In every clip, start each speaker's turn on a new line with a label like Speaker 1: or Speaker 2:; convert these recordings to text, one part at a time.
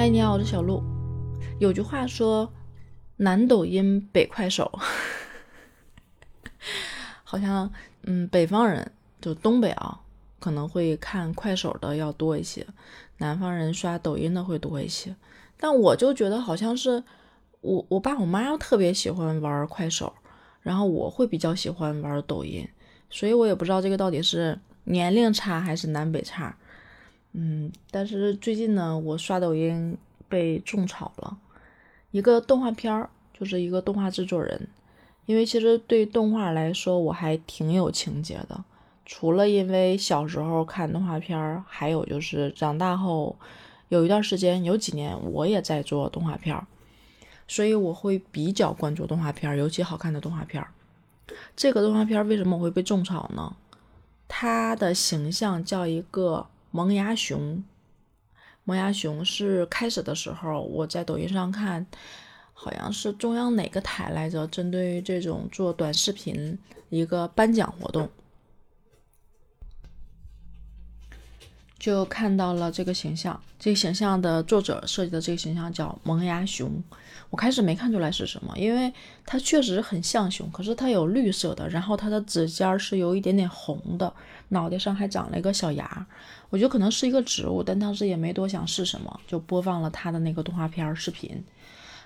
Speaker 1: 哎，你好，我是小鹿。有句话说，南抖音，北快手，好像，嗯，北方人就东北啊，可能会看快手的要多一些，南方人刷抖音的会多一些。但我就觉得好像是我我爸我妈特别喜欢玩快手，然后我会比较喜欢玩抖音，所以我也不知道这个到底是年龄差还是南北差。嗯，但是最近呢，我刷抖音被种草了，一个动画片儿，就是一个动画制作人。因为其实对动画来说，我还挺有情节的。除了因为小时候看动画片儿，还有就是长大后有一段时间，有几年我也在做动画片儿，所以我会比较关注动画片儿，尤其好看的动画片儿。这个动画片儿为什么会被种草呢？它的形象叫一个。萌芽熊，萌芽熊是开始的时候我在抖音上看，好像是中央哪个台来着？针对于这种做短视频一个颁奖活动。就看到了这个形象，这个形象的作者设计的这个形象叫萌芽熊。我开始没看出来是什么，因为它确实很像熊，可是它有绿色的，然后它的指尖是有一点点红的，脑袋上还长了一个小牙。我觉得可能是一个植物，但当时也没多想是什么，就播放了它的那个动画片视频。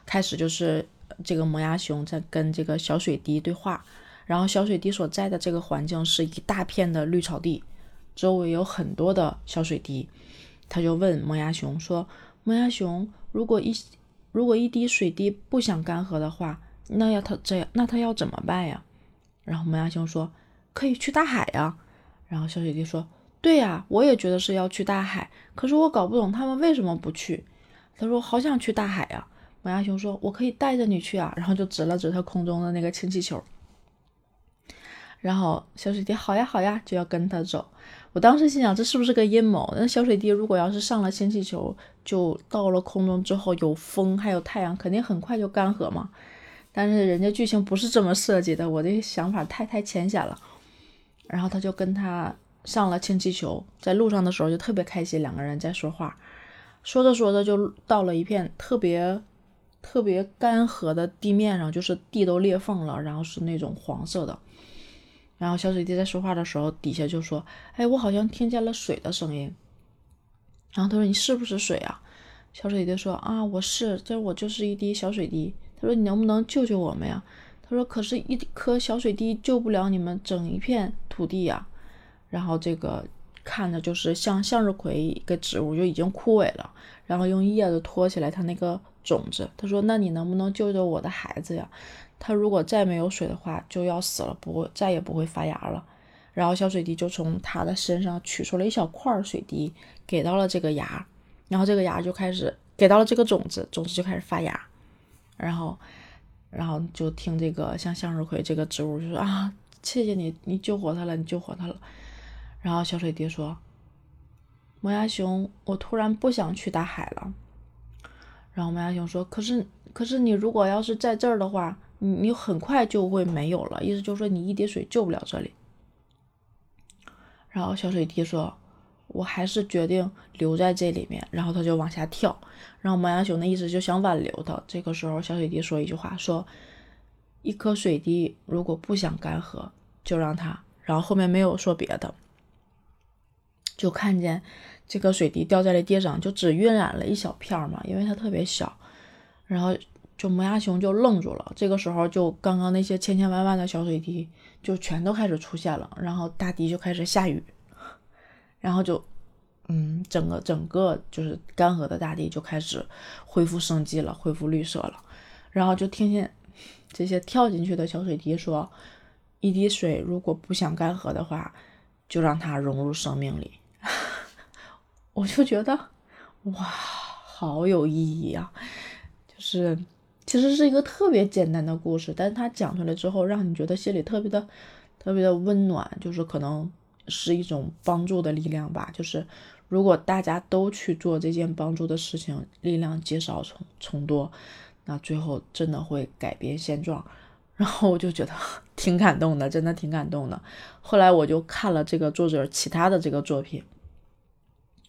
Speaker 1: 开始就是这个萌芽熊在跟这个小水滴对话，然后小水滴所在的这个环境是一大片的绿草地。周围有很多的小水滴，他就问萌芽熊说：“萌芽熊，如果一如果一滴水滴不想干涸的话，那要它这样，那它要怎么办呀？”然后萌芽熊说：“可以去大海呀。”然后小水滴说：“对呀，我也觉得是要去大海，可是我搞不懂他们为什么不去。”他说：“好想去大海呀。”萌芽熊说：“我可以带着你去啊。”然后就指了指他空中的那个氢气球。然后小水滴好呀好呀，就要跟他走。我当时心想，这是不是个阴谋？那小水滴如果要是上了氢气球，就到了空中之后有风还有太阳，肯定很快就干涸嘛。但是人家剧情不是这么设计的，我的想法太太浅显了。然后他就跟他上了氢气球，在路上的时候就特别开心，两个人在说话，说着说着就到了一片特别特别干涸的地面上，就是地都裂缝了，然后是那种黄色的。然后小水滴在说话的时候，底下就说：“哎，我好像听见了水的声音。”然后他说：“你是不是水啊？”小水滴说：“啊，我是，这我就是一滴小水滴。”他说：“你能不能救救我们呀？”他说：“可是，一颗小水滴救不了你们整一片土地呀。”然后这个看着就是像向日葵一个植物就已经枯萎了，然后用叶子托起来它那个种子。他说：“那你能不能救救我的孩子呀？”他如果再没有水的话，就要死了，不会再也不会发芽了。然后小水滴就从他的身上取出了一小块水滴，给到了这个芽，然后这个芽就开始给到了这个种子，种子就开始发芽。然后，然后就听这个像向日葵这个植物就说啊，谢谢你，你救活它了，你救活它了。然后小水滴说，萌芽熊，我突然不想去大海了。然后萌芽熊说，可是，可是你如果要是在这儿的话。你你很快就会没有了，意思就是说你一滴水救不了这里。然后小水滴说：“我还是决定留在这里面。”然后他就往下跳。然后萌芽熊的意思就想挽留他。这个时候小水滴说一句话：“说一颗水滴如果不想干涸，就让它。”然后后面没有说别的，就看见这个水滴掉在了地上，就只晕染了一小片嘛，因为它特别小。然后。就萌芽熊就愣住了，这个时候就刚刚那些千千万万的小水滴就全都开始出现了，然后大地就开始下雨，然后就，嗯，整个整个就是干涸的大地就开始恢复生机了，恢复绿色了，然后就听见这些跳进去的小水滴说：“一滴水如果不想干涸的话，就让它融入生命里。”我就觉得哇，好有意义啊，就是。其实是一个特别简单的故事，但是他讲出来之后，让你觉得心里特别的、特别的温暖，就是可能是一种帮助的力量吧。就是如果大家都去做这件帮助的事情，力量积少成成多，那最后真的会改变现状。然后我就觉得挺感动的，真的挺感动的。后来我就看了这个作者其他的这个作品，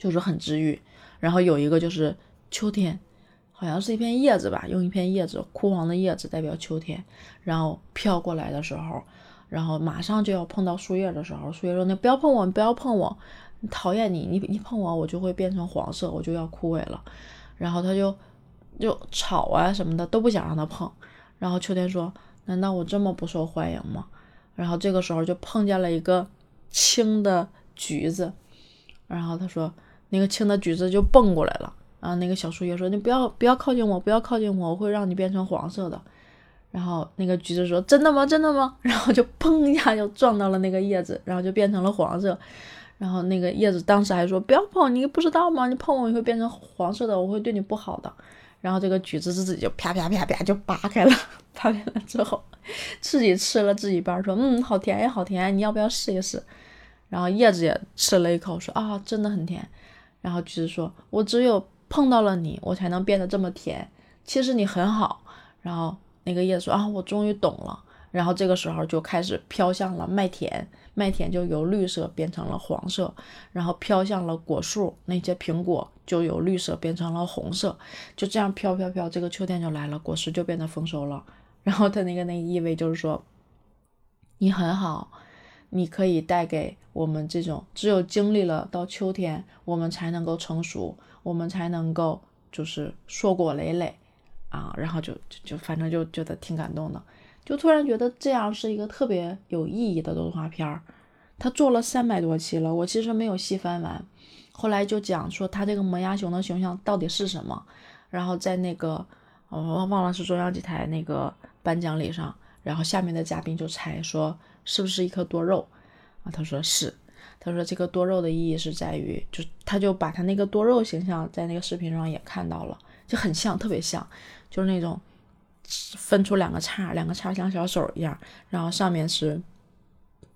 Speaker 1: 就是很治愈。然后有一个就是秋天，好像是一片叶子吧，用一片叶子，枯黄的叶子代表秋天，然后飘过来的时候，然后马上就要碰到树叶的时候，树叶说：“你不要碰我，你不要碰我，讨厌你，你你碰我，我就会变成黄色，我就要枯萎了。”然后他就就草啊什么的都不想让他碰。然后秋天说：“难道我这么不受欢迎吗？”然后这个时候就碰见了一个青的橘子，然后他说：“那个青的橘子就蹦过来了。”然后那个小树叶说：“你不要不要靠近我，不要靠近我，我会让你变成黄色的。”然后那个橘子说：“真的吗？真的吗？” 然后就砰一下就撞到了那个叶子，然后就变成了黄色。然后那个叶子当时还说：“不要碰，你不知道吗？你碰我你会变成黄色的，我会对你不好的。”然后这个橘子自己就啪啪啪啪就扒开了，扒开了之后，自己吃了自己一半，说：“嗯，好甜呀，好甜，你要不要试一试？”然后叶子也吃了一口，说：“啊，真的很甜。”然后橘子说：“我只有碰到了你，我才能变得这么甜。其实你很好。”然后那个叶子说：“啊，我终于懂了。”然后这个时候就开始飘向了麦田，麦田就由绿色变成了黄色，然后飘向了果树，那些苹果就由绿色变成了红色，就这样飘飘飘，这个秋天就来了，果实就变得丰收了。然后它那个那个意味就是说，你很好，你可以带给我们这种只有经历了到秋天，我们才能够成熟，我们才能够就是硕果累累啊，然后就就就反正就觉得挺感动的。就突然觉得这样是一个特别有意义的动画片儿，他做了三百多期了，我其实没有细翻完。后来就讲说他这个萌芽熊的形象到底是什么，然后在那个我忘了是中央几台那个颁奖礼上，然后下面的嘉宾就猜说是不是一颗多肉啊？他说是，他说这个多肉的意义是在于，就他就把他那个多肉形象在那个视频上也看到了，就很像，特别像，就是那种。分出两个叉，两个叉像小手一样，然后上面是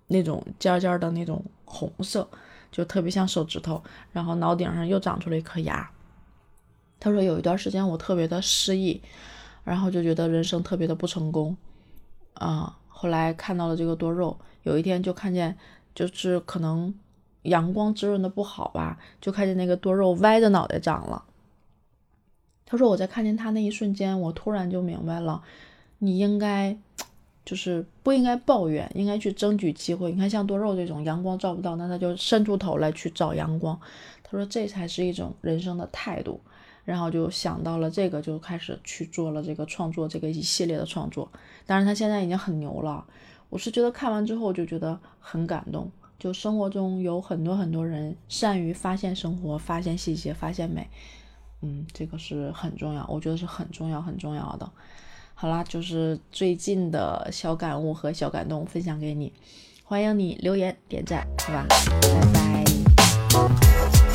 Speaker 1: 那种尖尖的那种红色，就特别像手指头。然后脑顶上又长出了一颗牙。他说有一段时间我特别的失意，然后就觉得人生特别的不成功啊。后来看到了这个多肉，有一天就看见，就是可能阳光滋润的不好吧，就看见那个多肉歪着脑袋长了。他说：“我在看见他那一瞬间，我突然就明白了，你应该就是不应该抱怨，应该去争取机会。你看，像多肉这种阳光照不到，那他就伸出头来去找阳光。他说这才是一种人生的态度。然后就想到了这个，就开始去做了这个创作，这个一系列的创作。当然，他现在已经很牛了。我是觉得看完之后就觉得很感动。就生活中有很多很多人善于发现生活，发现细节，发现美。”嗯，这个是很重要，我觉得是很重要、很重要的。好啦，就是最近的小感悟和小感动分享给你，欢迎你留言点赞，好吧，拜拜。